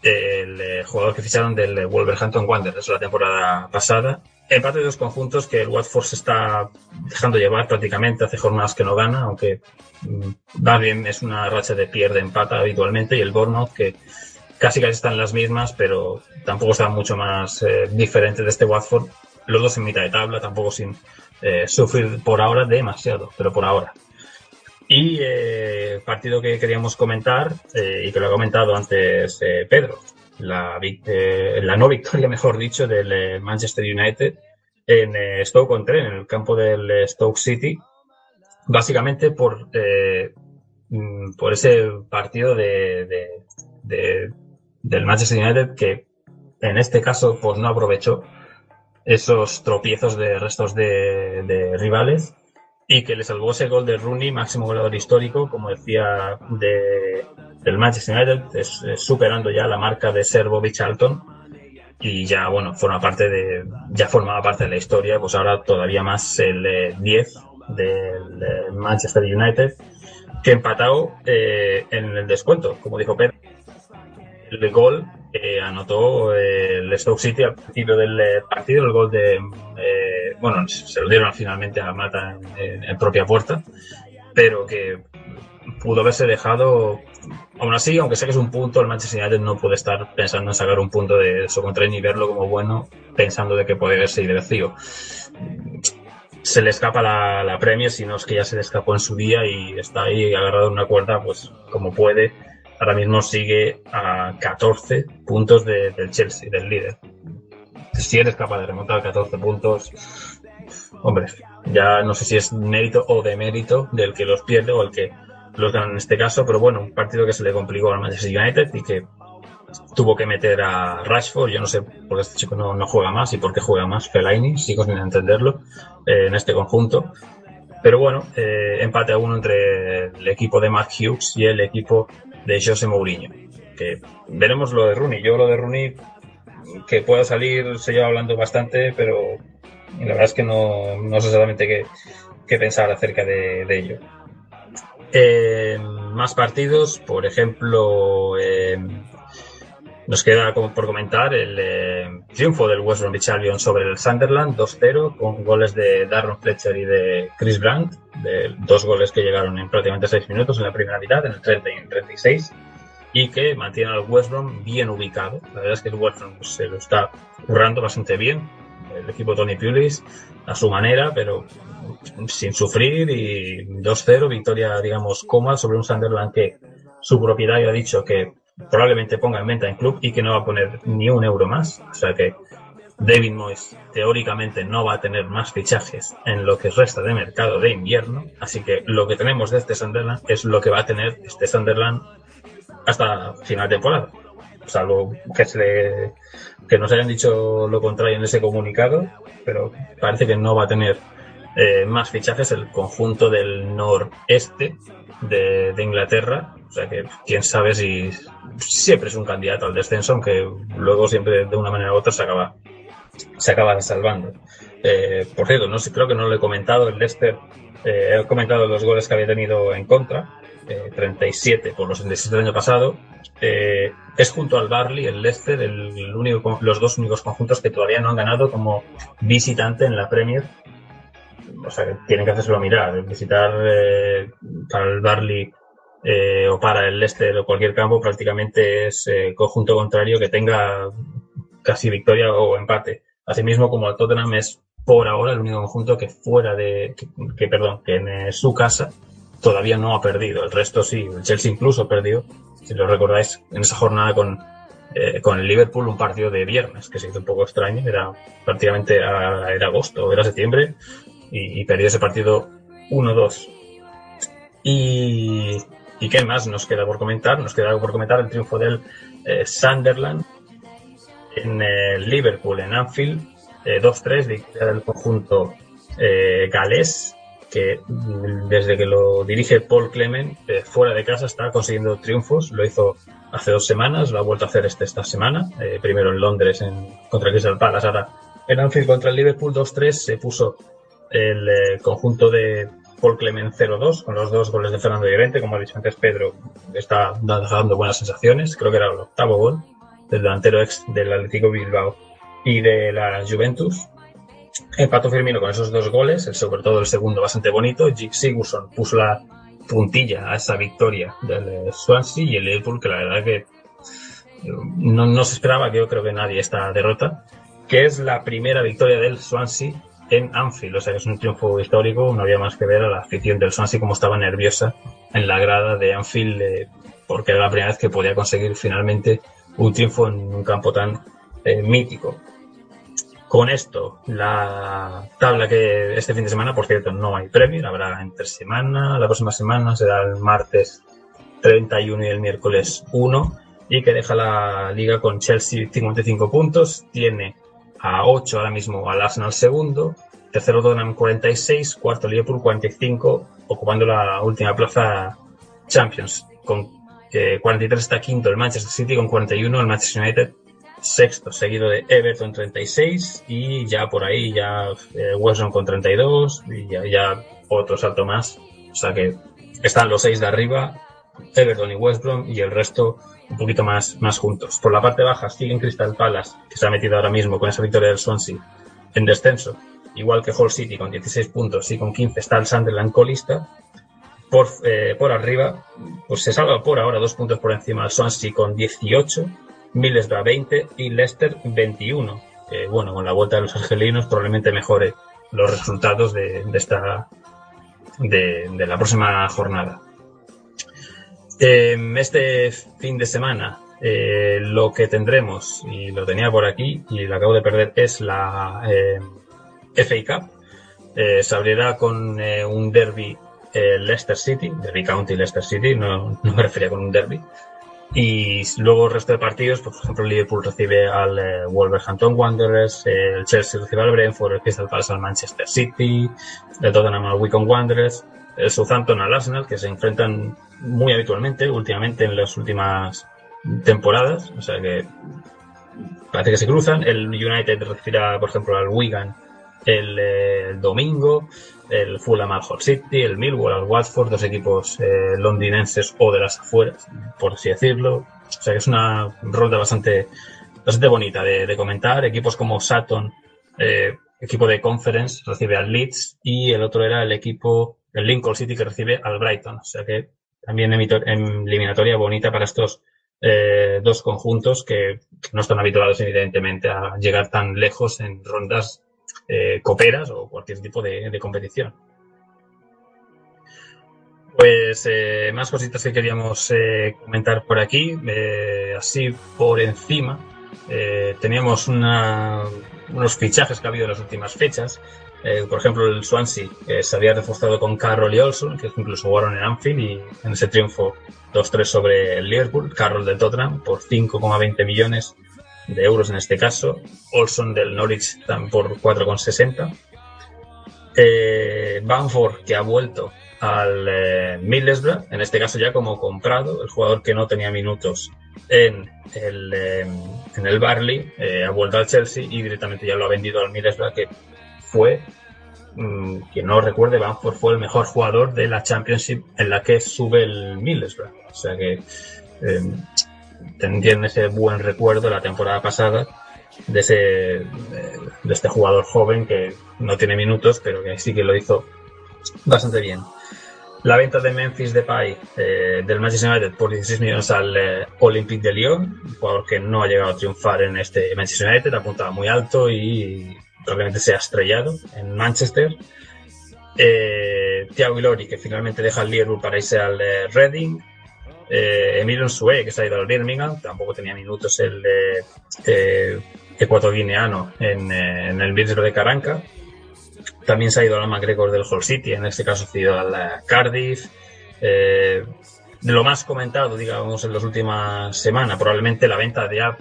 El eh, jugador que ficharon del Wolverhampton Wanderers la temporada pasada. Empate de dos conjuntos que el Watford se está dejando llevar prácticamente, hace jornadas que no gana, aunque mm, va bien, es una racha de pierde empata habitualmente, y el Bournemouth que casi casi están las mismas, pero tampoco está mucho más eh, diferente de este Watford. Los dos en mitad de tabla, tampoco sin eh, sufrir por ahora demasiado, pero por ahora. Y eh, partido que queríamos comentar, eh, y que lo ha comentado antes eh, Pedro, la, eh, la, no victoria, [LAUGHS] mejor dicho, del Manchester United en eh, Stoke-on-Trent, en el campo del Stoke City, básicamente por, mm, por ese partido de, de, del Manchester United que en este caso pues no aprovechó esos tropiezos de restos de, rivales y que le salvó ese gol de Rooney, máximo goleador histórico, como decía, de, del Manchester United, es, es superando ya la marca de Ser Bobby Charlton y ya, bueno, forma parte de, ya formaba parte de la historia, pues ahora todavía más el eh, 10 del eh, Manchester United, que empatado eh, en el descuento, como dijo Pedro. El gol eh, anotó eh, el Stoke City al principio del eh, partido, el gol de, bueno, se lo dieron finalmente a Mata en, propia puerta, pero que pudo haberse dejado, aún así, aunque sé que es un punto, el Manchester United no puede estar pensando en sacar un punto de eso contra ni verlo como bueno, pensando de que puede verse vacío. Se le escapa la, la si no es que ya se le escapó en su día y está ahí agarrado en una cuerda, pues como puede, ahora mismo sigue a 14 puntos de, del Chelsea, del líder. Si eres capaz de remontar 14 puntos, hombre, ya no sé si es mérito o demérito del que los pierde o el que los gana en este caso, pero bueno, un partido que se le complicó al Manchester United y que tuvo que meter a Rashford, yo no sé por qué este chico no, no juega más y por qué juega más Fellaini, sigo sin entenderlo, eh, en este conjunto. Pero bueno, eh, empate a uno entre el equipo de Mark Hughes y el equipo de José Mourinho. Que veremos lo de Rooney. Yo lo de Rooney, que pueda salir, se lleva hablando bastante, pero la verdad es que no, no sé exactamente qué, qué pensar acerca de, de ello. Eh, más partidos, por ejemplo, eh, nos queda por comentar el eh, triunfo del West Bromwich Albion sobre el Sunderland 2-0 con goles de Darren Fletcher y de Chris Brandt, dos goles que llegaron en prácticamente 6 minutos en la primera mitad, en el 30 y en el 36, y que mantiene al West Brom bien ubicado. La verdad es que el West Brom se lo está currando bastante bien, el equipo Tony Pulis a su manera, pero sin sufrir y 2-0, victoria, digamos, cómoda sobre un Sunderland que su propietario ha dicho que probablemente ponga en venta en club y que no va a poner ni un euro más. O sea que David Moyes teóricamente no va a tener más fichajes en lo que resta de mercado de invierno. Así que lo que tenemos de este Sunderland es lo que va a tener este Sunderland hasta final de temporada. Salvo que, se le, que nos hayan dicho lo contrario en ese comunicado, pero parece que no va a tener eh, más fichajes el conjunto del noreste de, de, Inglaterra. O sea que quién sabe si siempre es un candidato al descenso, aunque luego siempre de una manera u otra se acaba, se acaba salvando. Eh, por cierto, no creo que no lo he comentado, el Leicester, eh, he comentado los goles que había tenido en contra, eh, 37 por los 67 del año pasado. Eh, es junto al Barley, el Leicester, los dos únicos conjuntos que todavía no han ganado como visitante en la Premier o sea, tienen que hacérselo mirar. Visitar para el Barley eh, o para el Leicester o cualquier campo prácticamente es eh, conjunto contrario que tenga casi victoria o empate. Asimismo, como el Tottenham es por ahora el único conjunto que fuera de, que, perdón, que en eh, su casa todavía no ha perdido. El resto sí, el Chelsea incluso perdió, si lo recordáis, en esa jornada con, con el Liverpool un partido de viernes, que se hizo un poco extraño, era prácticamente a, era agosto, era septiembre, y, y perdió ese partido 1-2. Y, ¿Y qué más nos queda por comentar? Nos queda por comentar el triunfo del eh, Sunderland en el Liverpool, en Anfield, 2-3, victoria del conjunto galés que mm, desde que lo dirige Paul Clement eh, fuera de casa está consiguiendo triunfos. Lo hizo hace dos semanas, lo ha vuelto a hacer este, esta semana. Eh, primero en Londres en, contra Crystal Palace, ahora en Anfield contra el Liverpool 2-3 se puso el eh, conjunto de Paul Clement 0-2 con los dos goles de Fernando Llorente. Como ha dicho antes Pedro, está dando buenas sensaciones. Creo que era el octavo gol del delantero ex del Atlético Bilbao y de la Juventus. Empató Firmino con esos dos goles, el, sobre todo el segundo bastante bonito. Jig Sigurdsson puso la puntilla a esa victoria del Swansea y el Liverpool, que la verdad que no, no se esperaba, que yo creo que nadie esta derrota, que es la primera victoria del Swansea en Anfield, o sea que es un triunfo histórico, no había más que ver a la afición del Swansea como estaba nerviosa en la grada de Anfield, eh, porque era la primera vez que podía conseguir finalmente un triunfo en un campo tan eh, mítico. Con esto, la tabla que este fin de semana, por cierto, no hay premio, habrá entre semana, la próxima semana será el martes 31 y el miércoles 1, y que deja la liga con Chelsea 55 puntos, tiene a 8 ahora mismo al Arsenal segundo, tercero Tottenham 46, cuarto Liverpool 45, ocupando la última plaza Champions. Con 43 está quinto el Manchester City, con 41 el Manchester United sexto, seguido de Everton 36 y ya por ahí ya eh, con 32 y ya, ya, otro salto más. O sea que están los seis de arriba, Everton y West Brom y el resto un poquito más, más juntos. Por la parte baja siguen Crystal Palace, que se ha metido ahora mismo con esa victoria del Swansea en descenso, igual que Hull City con 16 puntos y con 15 está el Sunderland colista. Por, eh, por arriba, pues se salva por ahora dos puntos por encima del Swansea con 18 Middlesbrough 20 y Leicester 21. Que, bueno, con la vuelta de los argelinos probablemente mejore los resultados de, esta de, la próxima jornada. Em, este fin de semana eh, lo que tendremos, y lo tenía por aquí y lo acabo de perder, es la eh, FA Cup. Eh, se abrirá con un derby Leicester City, Derby County Leicester City, no, no me refería con un derby, y luego el resto de partidos, pues, por ejemplo, Liverpool recibe al eh, Wolverhampton Wanderers, el Chelsea recibe al Brentford, el Crystal Palace al Manchester City, el Tottenham al Wycombe Wanderers, el Southampton al Arsenal, que se enfrentan muy habitualmente, últimamente en las últimas temporadas, o sea que parece que se cruzan. El United recibirá, por ejemplo, al Wigan el, eh, domingo el Fulham al Hull City, el Millwall al Watford, dos equipos eh, londinenses o de las afueras, por así decirlo. O sea que es una ronda bastante, bastante bonita de, comentar. Equipos como Sutton, eh, equipo de Conference, recibe al Leeds y el otro era el equipo, el Lincoln City que recibe al Brighton. O sea que también eliminatoria bonita para estos eh, dos conjuntos que no están habituados evidentemente a llegar tan lejos en rondas eh, coperas o cualquier tipo de, competición. Pues eh, más cositas que queríamos comentar por aquí, así por encima. teníamos unos fichajes que ha habido en las últimas fechas. Por ejemplo, el Swansea se había reforzado con Carroll y Olson, que incluso jugaron en Anfield y en ese triunfo 2-3 sobre el Liverpool. Carroll del Tottenham por 5,20 millones de euros en este caso, Olson del Norwich por 4,60. Eh, Banford que ha vuelto al eh, Middlesbrough, en este caso ya como comprado, el jugador que no tenía minutos en el, eh, en el Barley, eh, ha vuelto al Chelsea y directamente ya lo ha vendido al Middlesbrough, que fue, mm, quien no recuerde, Banford fue el mejor jugador de la Championship en la que sube el Middlesbrough. O sea que tienen ese buen recuerdo la temporada pasada de ese de este jugador joven que no tiene minutos pero que sí que lo hizo bastante bien la venta de Memphis Depay eh, del Manchester United por 16 millones al eh, Olympique de Lyon jugador que no ha llegado a triunfar en este Manchester United apuntaba muy alto y probablemente se ha estrellado en Manchester eh, Ilori que finalmente deja el Liverpool para irse al eh, Reading eh, Emilio Sue, que se ha ido al Birmingham, tampoco tenía minutos el eh, ecuatoguineano en, eh, en, el Middlesbrough de Caranca. También se ha ido al McGregor del Hull City, en este caso ha ido al Cardiff. Eh, lo más comentado, digamos, en las últimas semanas, probablemente la venta de ya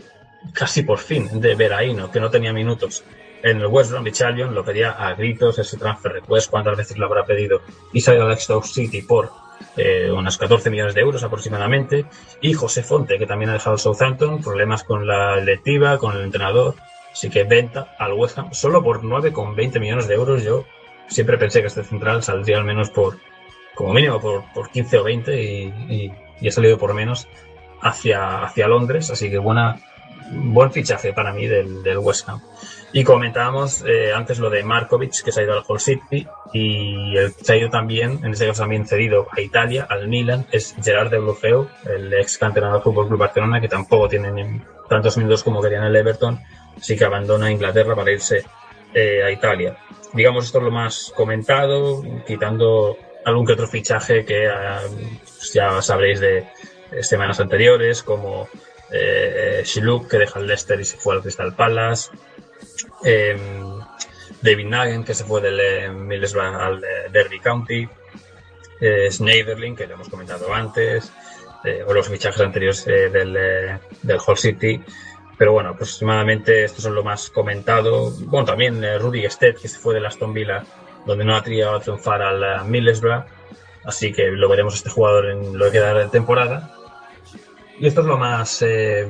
casi por fin de Veraino, que no tenía minutos en el West Bromwich Albion, lo pedía a gritos ese transfer request, cuántas veces lo habrá pedido, salió al Stoke City por eh, unos 14 millones de euros aproximadamente, y José Fonte, que también ha dejado el Southampton, problemas con la directiva, con el entrenador, así que venta al West Ham solo por 9,20 millones de euros. Yo siempre pensé que este central saldría al menos por, como mínimo, por, por 15 o 20 y, y, y ha salido por menos hacia, hacia Londres, así que buena, buen fichaje para mí del, del West Ham. Y comentábamos eh, antes lo de Markovic, que se ha ido al Hull City, y el se ha ido también, en este caso también cedido a Italia, al Milan, es Gerard de el ex canterano del Fútbol Club Barcelona, que tampoco tiene tantos minutos como querían el Everton, así que abandona Inglaterra para irse eh, a Italia. Digamos, esto es lo más comentado, quitando algún que otro fichaje que eh, ya sabréis de semanas anteriores, como eh, Shiluk, que deja el Leicester y se fue al Crystal Palace, eh, David Nagen, que se fue del eh, Middlesbrough al eh, Derby County, eh, Schneiderlin, que lo hemos comentado antes, eh, o los fichajes anteriores del, del Hull City. Pero bueno, aproximadamente estos son lo más comentado. Bueno, también Rudy Stedt, que se fue del Aston Villa, donde no ha triado a triunfar al Middlesbrough. Así que lo veremos este jugador en lo que queda de temporada. Y esto es lo más, eh,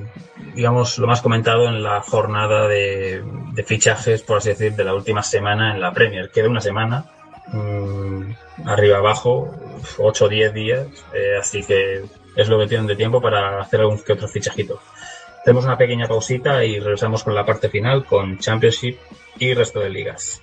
digamos, lo más comentado en la jornada de, de, fichajes, por así decir, de la última semana en la Premier. Queda una semana, mmm, arriba abajo, 8 o 10 días, eh, así que es lo que tienen de tiempo para hacer algún que otro fichajito. Hacemos una pequeña pausita y regresamos con la parte final, con Championship y resto de ligas.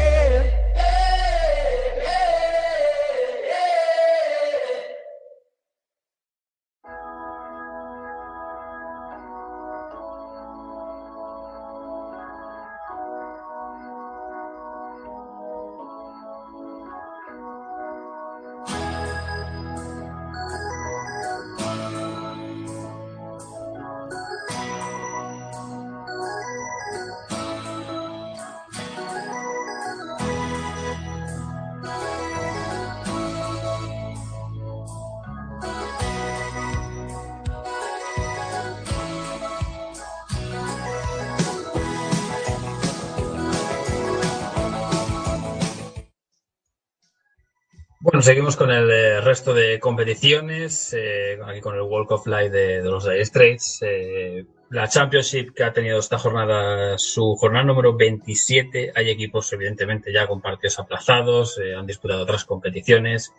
Bueno, seguimos con el eh, resto de competiciones, eh, aquí con el Walk of Life de, los Dire Straits. Eh, la Championship que ha tenido esta jornada, su jornada número 27. Hay equipos, evidentemente, ya con partidos aplazados, han disputado otras competiciones.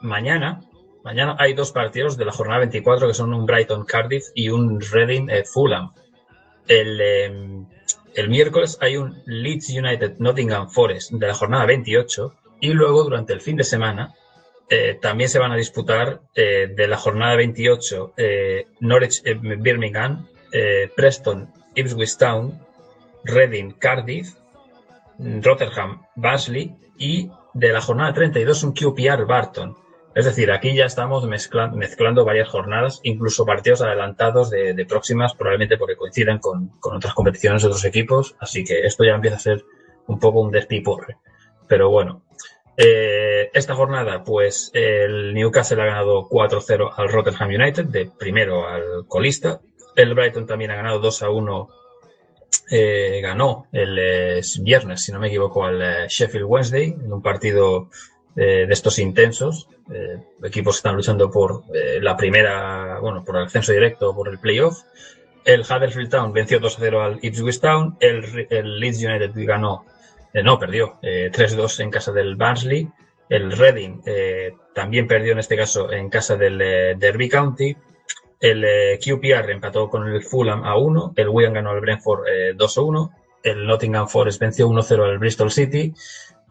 Mañana, mañana hay dos partidos de la jornada 24 que son un Brighton Cardiff y un Reading Fulham. El, el miércoles hay un Leeds United Nottingham Forest de la jornada 28 y luego, durante el fin de semana, eh, también se van a disputar eh, de la jornada 28 eh, Norwich Birmingham, Preston Ipswich Town, Reading Cardiff, Rotherham Barnsley y de la jornada 32 un QPR Barton. Es decir, aquí ya estamos mezclando, varias jornadas, incluso partidos adelantados de, de próximas, probablemente porque coincidan con, con, otras competiciones de otros equipos, así que esto ya empieza a ser un poco un despiporre. Pero bueno, eh, esta jornada, pues el Newcastle ha ganado 4-0 al Rotterdam United, de primero al colista. El Brighton también ha ganado 2-1, eh, ganó el eh, viernes, si no me equivoco, al eh, Sheffield Wednesday, en un partido de estos intensos. equipos que están luchando por la primera, bueno, por el ascenso directo, por el playoff. El Huddersfield Town venció 2-0 al Ipswich Town. El Leeds United ganó eh, no, perdió eh, 3-2 en casa del Barnsley. El Reading eh, también perdió en este caso en casa del eh, Derby County. El eh, QPR empató con el Fulham a 1. El Wigan ganó al Brentford 2-1. El Nottingham Forest venció 1-0 al Bristol City.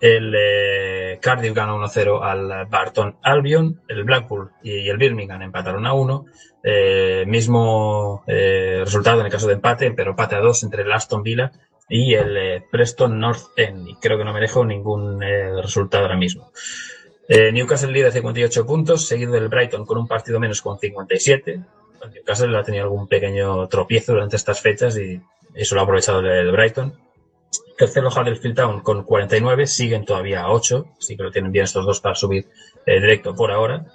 El Cardiff ganó 1-0 al Barton Albion. El Blackpool y el Birmingham empataron a 1. mismo resultado en el caso de empate, pero empate a 2 entre el Aston Villa y el eh, Preston North End. Y creo que no me dejo ningún eh, resultado ahora mismo. Eh, Newcastle líder 58 puntos, seguido del Brighton con un partido menos con 57. Newcastle ha tenido algún pequeño tropiezo durante estas fechas y eso lo ha aprovechado el Brighton. Tercero Huddersfield Town con 49, siguen todavía a 8, así que lo tienen bien estos dos para subir eh, directo por ahora.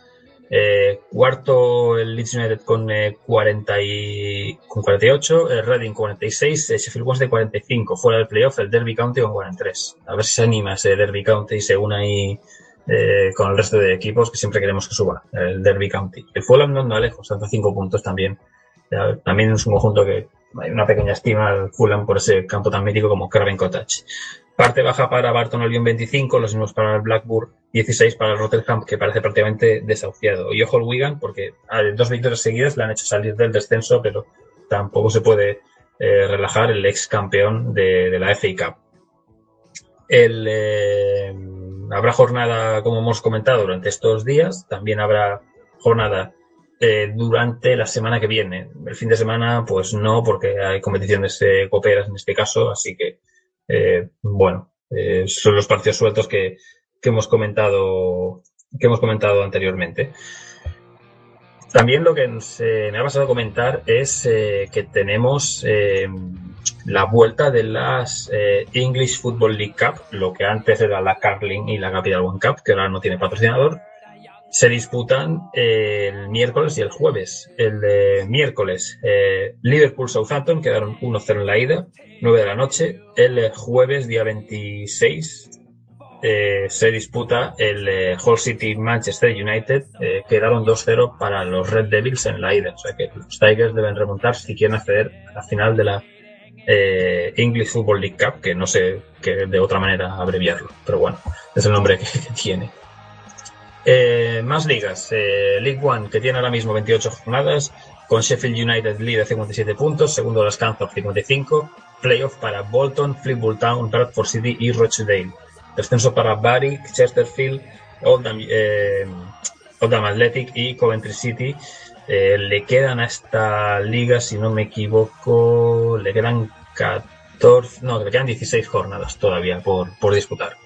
Eh, cuarto el Leeds United con, eh, 40 y, con 48, el Reading 46, el Sheffield Wednesday 45. Fuera del playoff el Derby County con 43. A ver si se anima ese Derby County y se une ahí eh, con el resto de equipos que siempre queremos que suba, el Derby County. El Fulham no anda lejos, hasta 5 puntos también. También es un conjunto que hay una pequeña estima al Fulham por ese campo tan mítico como Craven Cottage. Parte baja para Barton Albion 25, los mismos para el Blackburn 16 para el Rotterdam, que parece prácticamente desahuciado. Y ojo el Wigan, porque dos victorias seguidas le han hecho salir del descenso, pero tampoco se puede eh, relajar el ex campeón de, la FA Cup. Eh, habrá jornada, como hemos comentado, durante estos días. También habrá jornada eh, durante la semana que viene. El fin de semana, pues no, porque hay competiciones eh, coperas en este caso, así que eh, bueno, eh, son los partidos sueltos que, que, hemos comentado que hemos comentado anteriormente. También lo que se me ha pasado a comentar es que tenemos la vuelta de las English Football League Cup, lo que antes era la Carling y la Capital One Cup, que ahora no tiene patrocinador, se disputan eh, el miércoles y el jueves. El de miércoles, eh, Liverpool-Southampton quedaron 1-0 en la ida, 9 de la noche. El jueves, día 26, eh, se disputa el eh, Hull City-Manchester United, eh, quedaron 2-0 para los Red Devils en la ida. O sea que los Tigers deben remontar si quieren acceder a la final de la eh, English Football League Cup, que no sé que de otra manera abreviarlo, pero bueno, es el nombre que tiene. Eh, más ligas. Eh, League One, que tiene ahora mismo 28 jornadas, con Sheffield United líder 57 puntos, segundo las Kansas 55, playoff para Bolton, Fleetwood Town, Bradford City y Rochdale. Descenso para Barry, Chesterfield, Oldham, eh, Oldham Athletic y Coventry City. Eh, le quedan a esta liga, si no me equivoco, le quedan 14, no, le quedan 16 jornadas todavía por, por disputar.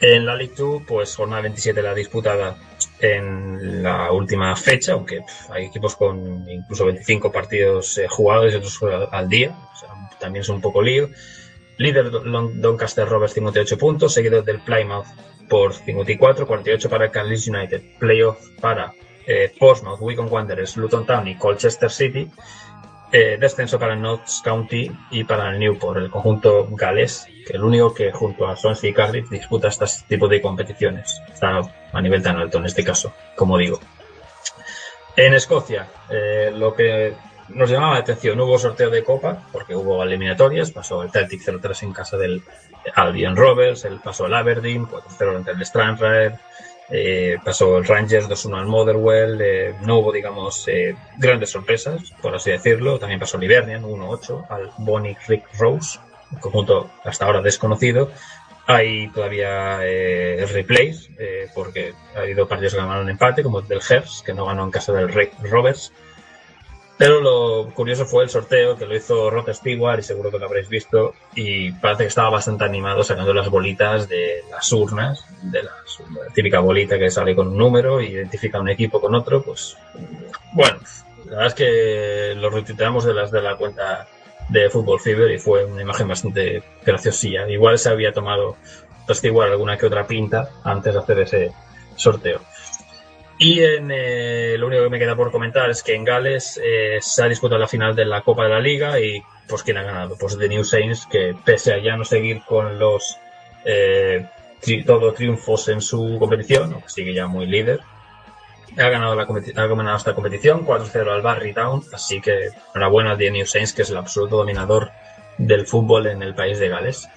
En la League 2, pues jornada 27 la disputada en la última fecha, aunque hay equipos con incluso 25 partidos eh, jugados y otros al día, o sea, también es un poco lío. Líder Doncaster Rovers 58 puntos, seguido del Plymouth por 54, 48 para Carlisle United, playoff para eh, Portsmouth, Wigan Wanderers, Luton Town y Colchester City, eh, descenso para Notts County y para el Newport, el conjunto galés, que el único que junto a Swansea y Cardiff disputa este tipo de competiciones. Está a nivel tan alto en este caso, como digo. En Escocia, eh, lo que nos llamaba la atención, hubo sorteo de copa, porque hubo eliminatorias, pasó el Celtic 0-3 en casa del Albion Rovers, el pasó el Aberdeen, 4-0 ante el Stranraer, eh, pasó el Rangers 2-1 al Motherwell, eh, no hubo, digamos, eh, grandes sorpresas, por así decirlo. También pasó el Hibernian 1-8 al Bonnie Rick Rose, un conjunto hasta ahora desconocido. Hay todavía eh, replays, porque ha habido partidos que ganaron empate, como el del Hers, que no ganó en casa del Rick Rovers. Pero lo curioso fue el sorteo que lo hizo Rod Stewart y seguro que lo habréis visto y parece que estaba bastante animado sacando las bolitas de las urnas, de la típica bolita que sale con un número y identifica un equipo con otro, pues bueno, la verdad es que lo retuiteamos de las de la cuenta de Football Fever y fue una imagen bastante graciosilla. Igual se había tomado Stewart alguna que otra pinta antes de hacer ese sorteo. Y en, eh, lo único que me queda por comentar es que en Gales eh, se ha disputado la final de la Copa de la Liga y pues quién ha ganado, pues The New Saints que pese a ya no seguir con los eh, todo triunfos en su competición, sigue ya muy líder, ha ganado, la esta competición 4-0 al Barry Town, así que enhorabuena a The New Saints que es el absoluto dominador del fútbol en el país de Gales.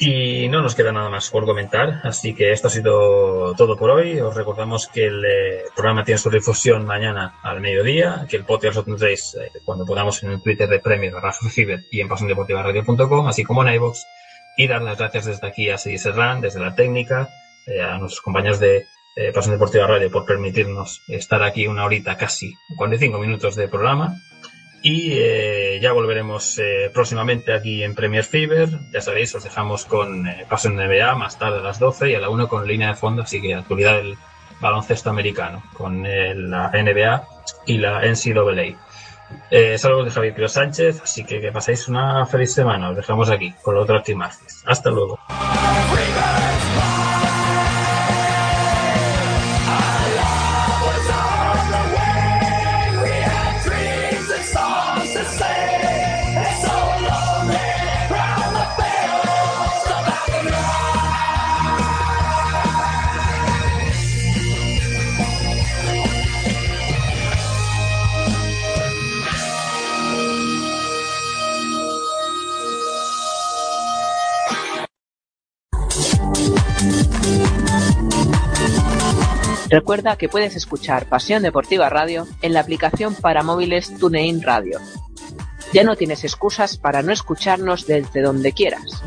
Y no nos queda nada más por comentar, así que esto ha sido todo por hoy. Os recordamos que el eh, programa tiene su difusión mañana al mediodía, que el podcast lo tendréis eh, cuando podamos en el Twitter de Premier, Fiber y en pasiondeportivaradio.com, así como en iVoox. Y dar las gracias desde aquí a Sidi Serrán, desde la técnica, eh, a nuestros compañeros de Pasión Deportiva Radio por permitirnos estar aquí una horita casi, 45 minutos de programa. Y eh, ya volveremos eh, próximamente aquí en Premier Fever. Ya sabéis, os dejamos con eh, Paso en NBA más tarde a las 12 y a la 1 con línea de fondo, así que actualidad del baloncesto americano con la NBA y la NCAA. Saludos de Javier Pío Sánchez, así que que paséis una feliz semana. Os dejamos aquí con otra Martes. Hasta luego. Recuerda que puedes escuchar Pasión Deportiva Radio en la aplicación para móviles TuneIn Radio. Ya no tienes excusas para no escucharnos desde donde quieras.